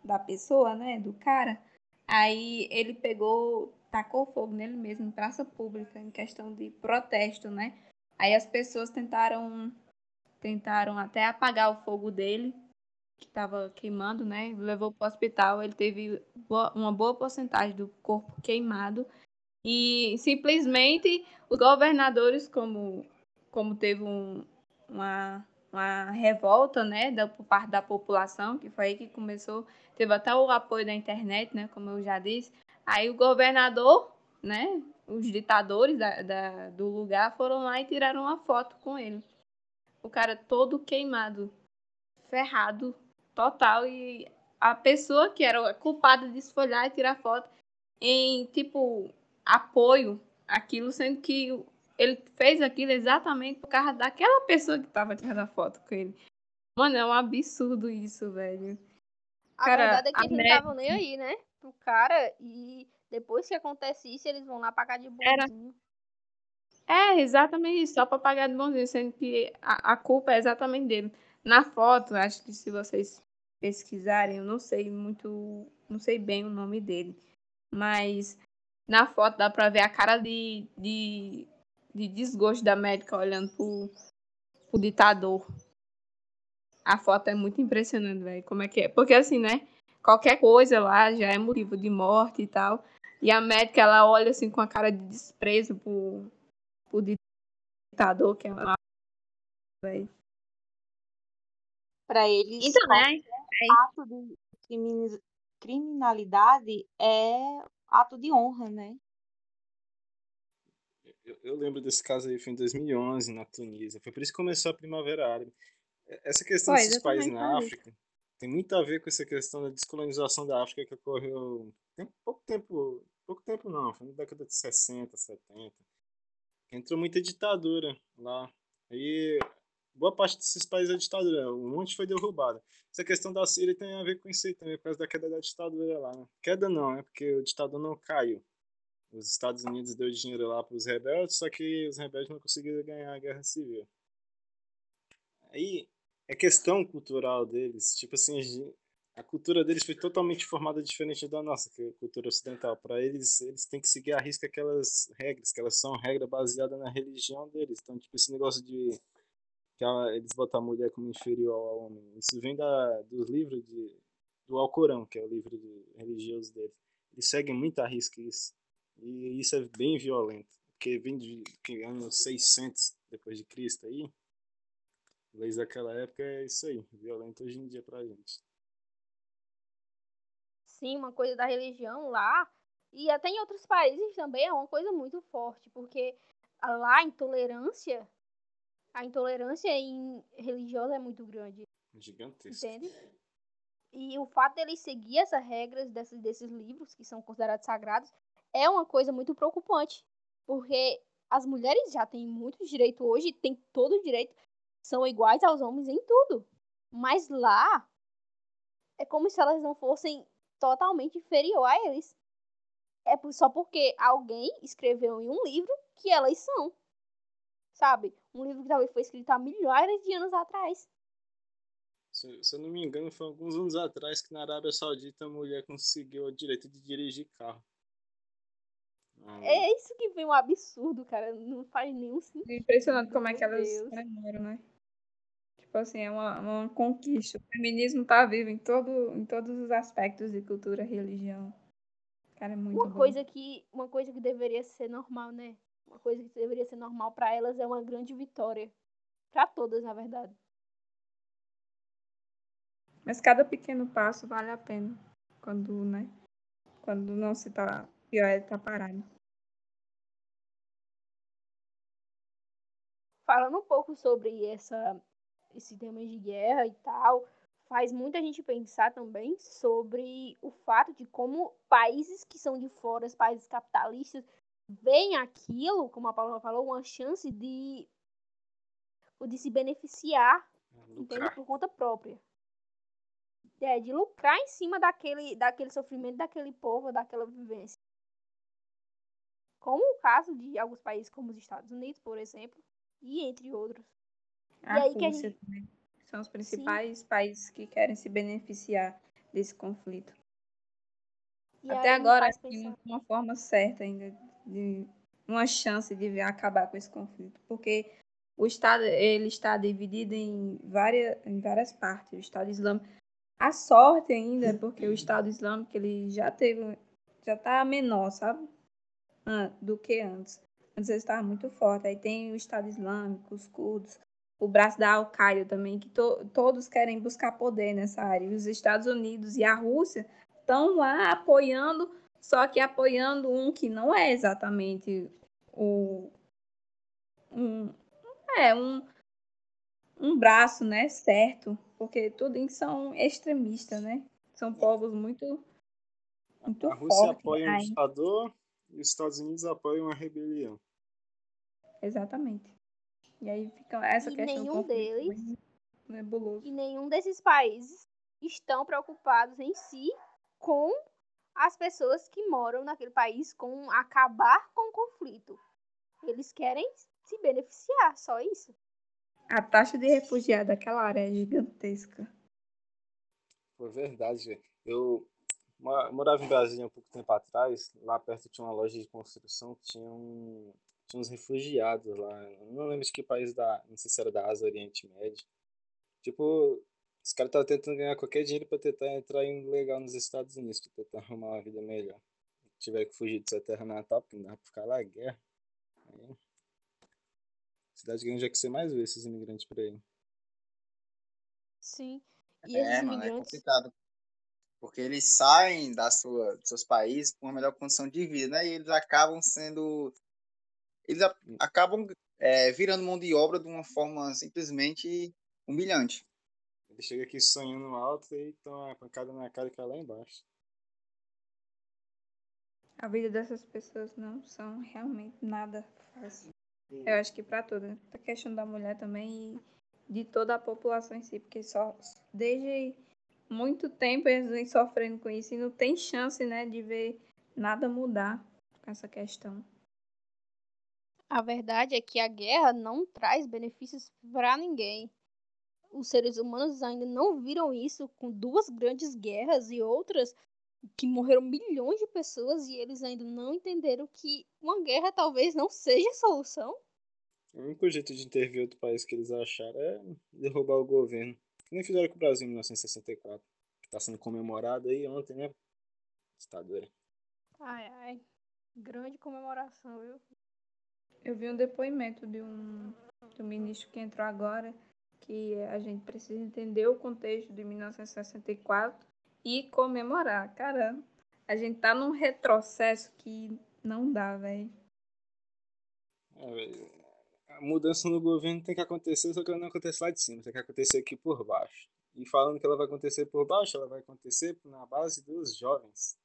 da pessoa, né, do cara. Aí ele pegou, tacou fogo nele mesmo, em praça pública, em questão de protesto, né. Aí as pessoas tentaram, tentaram até apagar o fogo dele, que estava queimando, né, levou para o hospital, ele teve uma boa porcentagem do corpo queimado. E simplesmente os governadores, como, como teve um, uma uma revolta, né, da, por parte da população, que foi aí que começou, teve até o apoio da internet, né, como eu já disse. Aí o governador, né, os ditadores da, da, do lugar foram lá e tiraram uma foto com ele. O cara todo queimado, ferrado, total, e a pessoa que era culpada de esfolhar e tirar foto em, tipo, apoio aquilo, sendo que ele fez aquilo exatamente por causa daquela pessoa que tava tirando a foto com ele. Mano, é um absurdo isso, velho.
A cara, verdade é que eles não estavam nem aí, né? Pro cara, e depois que acontece isso, eles vão lá pagar de bonzinho.
Era... É, exatamente isso, só pra pagar de bonzinho, sendo que a, a culpa é exatamente dele. Na foto, acho que se vocês pesquisarem, eu não sei muito, não sei bem o nome dele, mas na foto dá pra ver a cara de, de de desgosto da médica olhando pro, pro ditador. A foto é muito impressionante, velho. Como é que é? Porque assim, né? Qualquer coisa lá já é motivo de morte e tal. E a médica, ela olha assim com a cara de desprezo pro, pro ditador, que é uma. Véio.
Pra eles,
Então, né?
Ato de criminalidade é ato de honra, né?
Eu, eu lembro desse caso aí, foi em 2011, na Tunísia. Foi por isso que começou a Primavera Árabe. Essa questão
Foi,
desses países na
falei.
África tem muito a ver com essa questão da descolonização da África que ocorreu tem pouco tempo, pouco tempo não, foi na década de 60, 70. Entrou muita ditadura lá. Aí boa parte desses países é ditadura, um monte foi derrubado. Essa questão da Síria tem a ver com isso aí também, por causa da queda da ditadura lá. Né? Queda não, é porque o ditador não caiu. Os Estados Unidos deu dinheiro lá para os rebeldes, só que os rebeldes não conseguiram ganhar a guerra civil. Aí é questão cultural deles, tipo assim, a cultura deles foi totalmente formada diferente da nossa, que é a cultura ocidental. Para eles, eles têm que seguir a risca aquelas regras, que elas são regras baseadas na religião deles. Então, tipo, esse negócio de que eles botam a mulher como inferior ao homem, isso vem da, dos livros de, do Alcorão, que é o livro de, religioso deles. Eles seguem muito a risca isso. E isso é bem violento, porque vem de que, anos 600 depois de Cristo aí. Leis daquela época é isso aí, violento hoje em dia pra gente.
Sim, uma coisa da religião lá. E até em outros países também é uma coisa muito forte, porque lá a intolerância, a intolerância em religiosa é muito grande.
Gigantesco.
Entende? E o fato deles seguir essas regras desses, desses livros, que são considerados sagrados, é uma coisa muito preocupante. Porque as mulheres já têm muito direito hoje, têm todo o direito, são iguais aos homens em tudo. Mas lá, é como se elas não fossem totalmente inferior a eles. É só porque alguém escreveu em um livro que elas são. Sabe? Um livro que talvez foi escrito há milhares de anos atrás.
Se, se eu não me engano, foi alguns anos atrás que na Arábia Saudita a mulher conseguiu o direito de dirigir carro. Ah,
É isso que vem um absurdo, cara. Não faz nenhum sentido.
É impressionante como é que elas comemoram, né? Tipo assim, é uma, uma conquista. O feminismo tá vivo em, todo, em todos os aspectos de cultura, religião. Cara, é muito
Uma
bom.
coisa que uma coisa que deveria ser normal, né? Uma coisa que deveria ser normal pra elas é uma grande vitória. Pra todas, na verdade.
Mas cada pequeno passo vale a pena. Quando, né? Quando não se tá. Pior é tá parado.
Falando um pouco sobre essa esse tema de guerra e tal, faz muita gente pensar também sobre o fato de como países que são de fora, os países capitalistas, veem aquilo, como a Paula falou, uma chance de de se beneficiar entende? Por conta própria. É, de lucrar em cima daquele, daquele sofrimento daquele povo, daquela vivência. Como o caso de alguns países como os Estados Unidos, por exemplo, e entre outros.
A
aí que a
Rússia
gente-
também. São os principais países que querem se beneficiar desse conflito.
E
Até
aí
agora,
pensar-
uma forma certa ainda de uma chance de acabar com esse conflito, porque o Estado ele está dividido em várias, em várias partes. O Estado Islâmico, a sorte ainda, porque o Estado Islâmico ele já teve, já está menor, sabe, An- do que antes. Antes ele estava muito forte. Aí tem o Estado Islâmico, os curdos, o braço da Al-Qaeda também, que to- todos querem buscar poder nessa área. E os Estados Unidos e a Rússia estão lá apoiando, só que apoiando um que não é exatamente o um é um um braço, né, certo, porque tudo são extremistas, né? São povos muito muito
A Rússia
fortes.
apoia um
Ai,
ditador e os Estados Unidos apoiam uma rebelião.
exatamente. E aí fica essa
E
questão
nenhum
conflito
deles-
nebuloso.
E nenhum desses países estão preocupados em si com as pessoas que moram naquele país, com acabar com o conflito. Eles querem se beneficiar, só isso.
A taxa de refugiados daquela área é gigantesca.
Foi verdade, velho. Eu mo- morava em Brasília há um pouco tempo atrás. Lá perto tinha uma loja de construção que tinha um, tinha uns refugiados lá. Não lembro de que país da. Não sei se era da Ásia, Oriente Médio. Tipo, os caras estavam tentando ganhar qualquer dinheiro pra tentar entrar em legal nos Estados Unidos, pra tentar arrumar uma vida melhor. Tiveram que fugir de sua terra natal, porque não dava pra ficar lá, guerra. Aí, cidade grande é que você mais vê esses imigrantes por aí.
Sim. E esses
É, mano, é
imigrantes.
complicado. Porque eles saem da sua, dos seus países com uma melhor condição de vida, né? E eles acabam sendo. Eles a- acabam é, virando mão de obra de uma forma simplesmente humilhante.
Ele chega aqui sonhando alto e toma uma pancada na cara e cai lá embaixo.
A vida dessas pessoas não são realmente nada fácil. Eu acho que para todas. né? A questão da mulher também e de toda a população em si, porque só desde muito tempo eles vêm sofrendo com isso e não tem chance, né, de ver nada mudar com essa questão.
A verdade é que a guerra não traz benefícios para ninguém. Os seres humanos ainda não viram isso com duas grandes guerras e outras que morreram milhões de pessoas e eles ainda não entenderam que uma guerra talvez não seja a solução.
O único jeito de intervir outro país que eles acharam é derrubar o governo. Que nem fizeram com o Brasil em 1964. Que tá sendo comemorado aí ontem, né? Ditadura.
Ai, ai. Grande comemoração, viu?
Eu vi um depoimento de um do ministro que entrou agora que a gente precisa entender o contexto de 1964 e comemorar. Caramba, a gente tá num retrocesso que não dá, velho.
É, a mudança no governo tem que acontecer, só que ela não acontece lá de cima, tem que acontecer aqui por baixo. E falando que ela vai acontecer por baixo, ela vai acontecer na base dos jovens.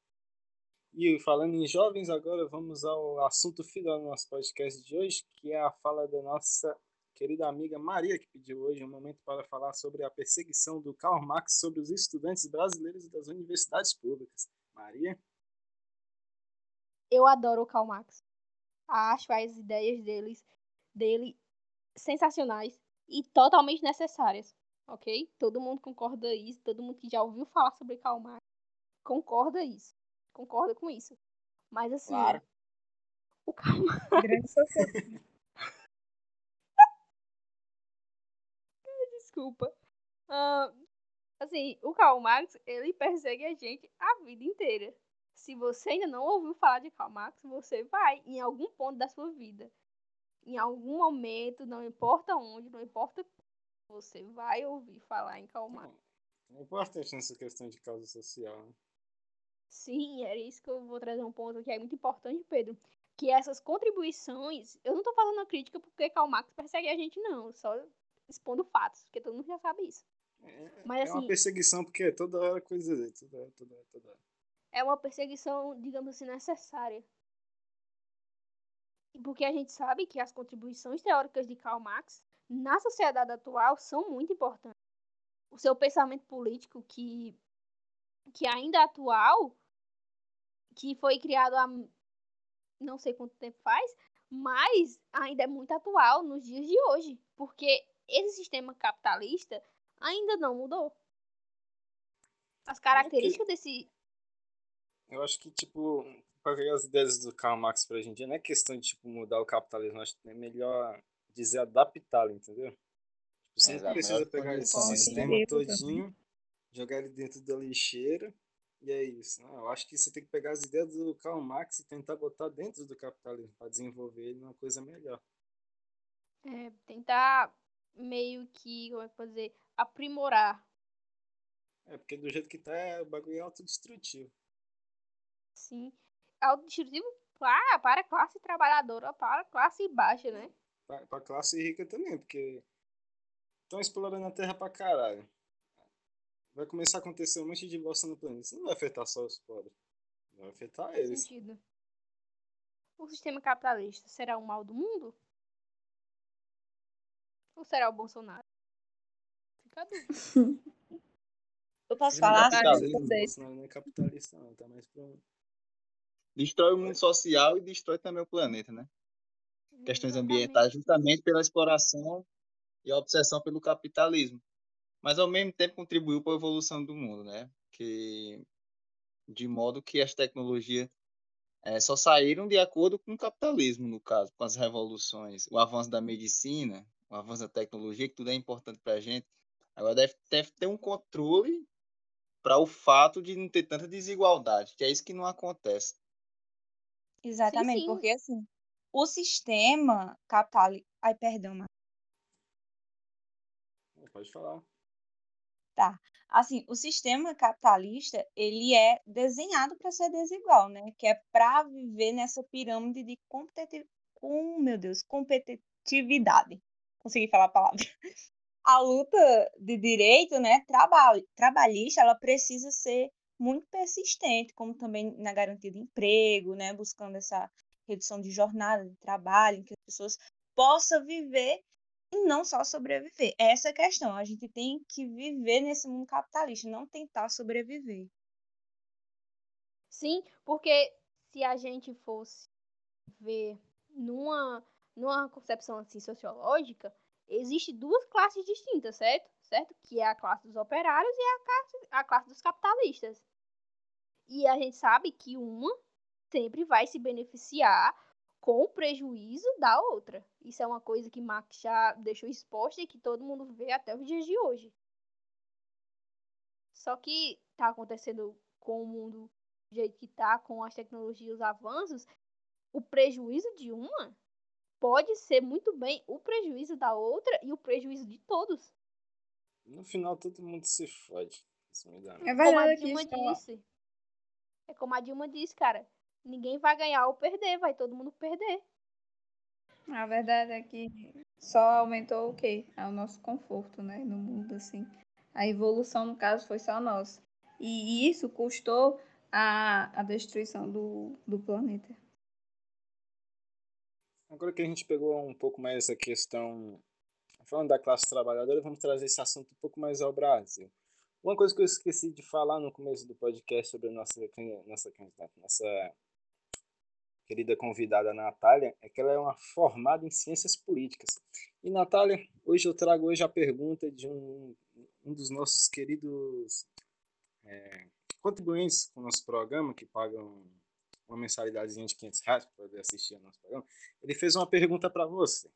E falando em jovens, agora vamos ao assunto final do nosso podcast de hoje, que é a fala da nossa querida amiga Maria, que pediu hoje um momento para falar sobre a perseguição do Karl Marx sobre os estudantes brasileiros das universidades públicas. Maria?
Eu adoro o Karl Marx. Acho as ideias deles, dele sensacionais e totalmente necessárias, ok? Todo mundo concorda isso, todo mundo que já ouviu falar sobre Karl Marx concorda isso, concorda com isso. Mas assim,
Claro.
o Karl Marx, desculpa, Ah, assim, o Karl Marx ele persegue a gente a vida inteira. Se você ainda não ouviu falar de Karl Marx, você vai em algum ponto da sua vida. Em algum momento, não importa onde, não importa você vai ouvir falar em Karl Marx.
É importante nessa questão de causa social, né?
Sim, era isso que eu vou trazer um ponto que é muito importante, Pedro. Que essas contribuições, eu não tô fazendo crítica porque Karl Marx persegue a gente, não. Só expondo fatos, porque todo mundo já sabe isso.
É,
Mas
é uma
assim,
perseguição porque é toda hora coisa toda hora, toda hora, toda hora.
é uma perseguição, digamos assim, necessária. Porque a gente sabe que as contribuições teóricas de Karl Marx na sociedade atual são muito importantes. O seu pensamento político, que, que ainda é atual, que foi criado há não sei quanto tempo faz, mas ainda é muito atual nos dias de hoje. Porque esse sistema capitalista ainda não mudou. As características desse,
Eu acho que, tipo, para pegar as ideias do Karl Marx pra dia, não é questão de, tipo, mudar o capitalismo, acho que é melhor dizer adaptá-lo, entendeu? Tipo, você não precisa pegar esse sistema todinho, jogar ele dentro da lixeira, e é isso. Não, eu acho que você tem que pegar as ideias do Karl Marx e tentar botar dentro do capitalismo, para desenvolver ele numa coisa melhor.
é, tentar meio que, como é que dizer, aprimorar.
É, porque do jeito que tá, é, o bagulho é autodestrutivo.
Sim. Autodestrutivo para, para a classe trabalhadora, para a classe baixa, né?
Pra, pra classe rica também, porque estão explorando a terra pra caralho. Vai começar a acontecer um monte de divórcio no planeta. Isso não vai afetar só os pobres. Vai afetar eles.
sentido. O sistema capitalista será o mal do mundo? Ou será o Bolsonaro? Fica a.
Eu posso falar?
não é capitalista, não. Tá mais pra um.
Destrói o mundo social e destrói também o planeta, né? Questões
Exatamente.
ambientais, justamente pela exploração e a obsessão pelo capitalismo. Mas ao mesmo tempo contribuiu para a evolução do mundo, né? Que de modo que as tecnologias é, só saíram de acordo com o capitalismo, no caso, com as revoluções, o avanço da medicina, o avanço da tecnologia, que tudo é importante para a gente. Agora deve, deve ter um controle para o fato de não ter tanta desigualdade, que é isso que não acontece.
Exatamente,
sim.
porque assim, o sistema capitalista. Ai, perdão, Mar-
Pode falar.
assim, o sistema capitalista, ele é desenhado para ser desigual, né? Que é para viver nessa pirâmide de competitividade. Com, meu Deus, competitividade. Consegui falar a palavra. A luta de direito, né, traba- trabalhista, ela precisa ser muito persistente, como também na garantia de emprego, né, buscando essa redução de jornada de trabalho, em que as pessoas possam viver e não só sobreviver. Essa é a questão. A gente tem que viver nesse mundo capitalista, não tentar sobreviver.
Sim, porque se a gente fosse ver numa, numa concepção assim sociológica, existe duas classes distintas, certo? Certo? Que é a classe dos operários e a classe, a classe dos capitalistas. E a gente sabe que uma sempre vai se beneficiar com o prejuízo da outra. Isso é uma coisa que Marx já deixou exposta e que todo mundo vê até os dias de hoje. Só que tá acontecendo com o mundo do jeito que tá, com as tecnologias, os avanços, o prejuízo de uma pode ser muito bem o prejuízo da outra e o prejuízo de todos.
No final todo mundo se fode. Isso me dá.
É
Como a
verdade que
Dilma
isso fala-
disse. É como a Dilma disse, cara. Ninguém vai ganhar ou perder, vai todo mundo perder.
A verdade é que só aumentou o quê? É o nosso conforto, né? No mundo, assim. A evolução, no caso, foi só nossa. E isso custou a, a destruição do, do planeta.
Agora que a gente pegou um pouco mais essa questão, falando da classe trabalhadora, vamos trazer esse assunto um pouco mais ao Brasil. Uma coisa que eu esqueci de falar no começo do podcast sobre a nossa, nossa candidata, nossa querida convidada Natália, é que ela é uma formada em ciências políticas. E Natália, hoje eu trago hoje a pergunta de um, um dos nossos queridos é, contribuintes com o nosso programa, que pagam uma mensalidadezinha de 500 reais para poder assistir ao nosso programa. Ele fez uma pergunta para você.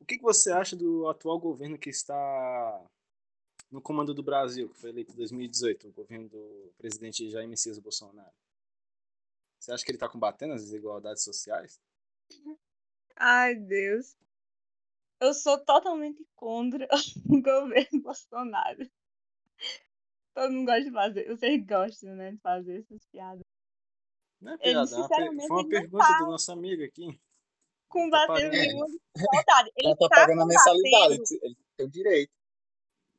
O que, que você acha do atual governo que está no comando do Brasil, que foi eleito em 2018, o governo do presidente Jair Messias Bolsonaro? Você acha que ele está combatendo as desigualdades sociais?
Ai, Deus. Eu sou totalmente contra o governo Bolsonaro. Todo mundo gosta de fazer. Vocês gostam, né, de fazer essas piadas.
Não é piada, é foi uma pergunta
tá
do nosso amigo aqui.
Combatendo
pagando.
nenhuma desigualdade. Ele
Ela tá
tá
pagando a mensalidade, ele tem o direito.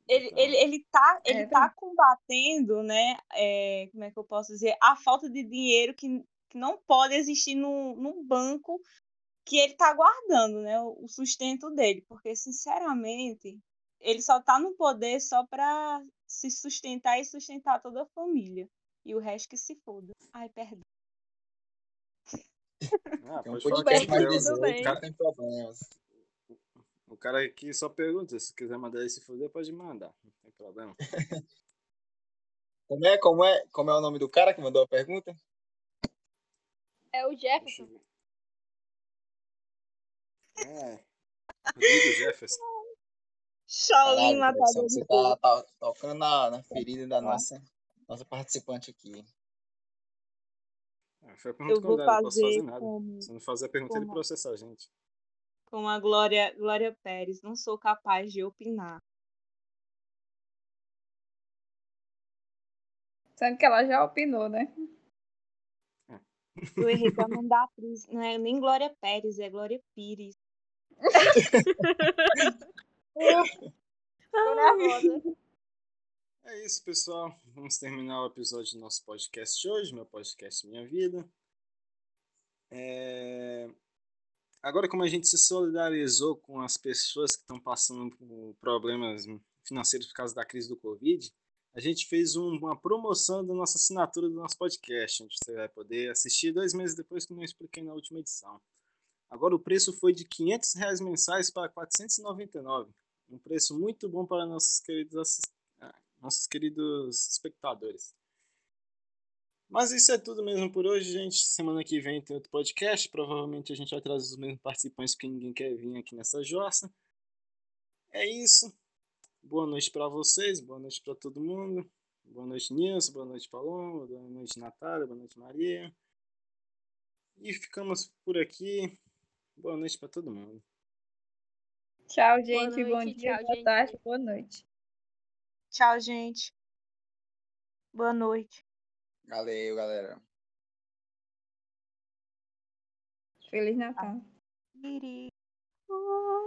ele,
Então,
ele, ele tá, ele
É,
tá combatendo, né? é, como é que eu posso dizer? A falta de dinheiro que, que não pode existir no, no banco que ele tá guardando, né? O, o sustento dele. Porque, sinceramente, ele só tá no poder só pra se sustentar e sustentar toda a família. E o resto que se foda. Ai, perdão.
Ah,
Tem um
falar
bem,
é o-
18,
bem.
o cara tem problemas.
O cara aqui só pergunta, se quiser mandar ele se fuder, pode mandar, não tem problema.
Como é, como, é, como é o nome do cara que mandou a pergunta?
É o Jefferson.
É. Rodrigo Jefferson.
Shaolin matador
você tá, tá tocando na, na ferida da nossa, nossa participante aqui.
É, foi a pergunta
Eu vou
posso fazer
fazer
nada.
como,
Se não fazer a pergunta, ele
como-
processa a gente.
como a Glória, Glória Pérez. Não sou capaz de opinar.
Sendo que ela já opinou, né?
Eu errei pra não dar atriz. Não é nem Glória Pérez, é Glória Pires.
Tô nervosa.
É isso, pessoal. Vamos terminar o episódio do nosso podcast hoje, meu podcast Minha Vida. É, Agora, como a gente se solidarizou com as pessoas que estão passando por problemas financeiros por causa da crise do Covid, a gente fez um- uma promoção da nossa assinatura do nosso podcast, onde você vai poder assistir dois meses depois, como eu expliquei na última edição. Agora, o preço foi de 500 reais mensais para R$ 499. Um preço muito bom para nossos queridos, assis- ah, nossos queridos espectadores. Mas isso é tudo mesmo por hoje, gente. Semana que vem tem outro podcast. Provavelmente a gente vai trazer os mesmos participantes porque ninguém quer vir aqui nessa jossa. É isso. Boa noite para vocês, boa noite para todo mundo. Boa noite, Nilson, boa noite, Paloma, boa noite, Natália, boa noite, Maria. E ficamos por aqui. Boa noite para todo mundo.
Tchau, gente.
noite,
Bom dia,
tchau,
boa
gente.
tarde, boa noite.
Tchau, gente. Boa noite.
Valeu, galera.
Feliz Natal.
Iri. Uh.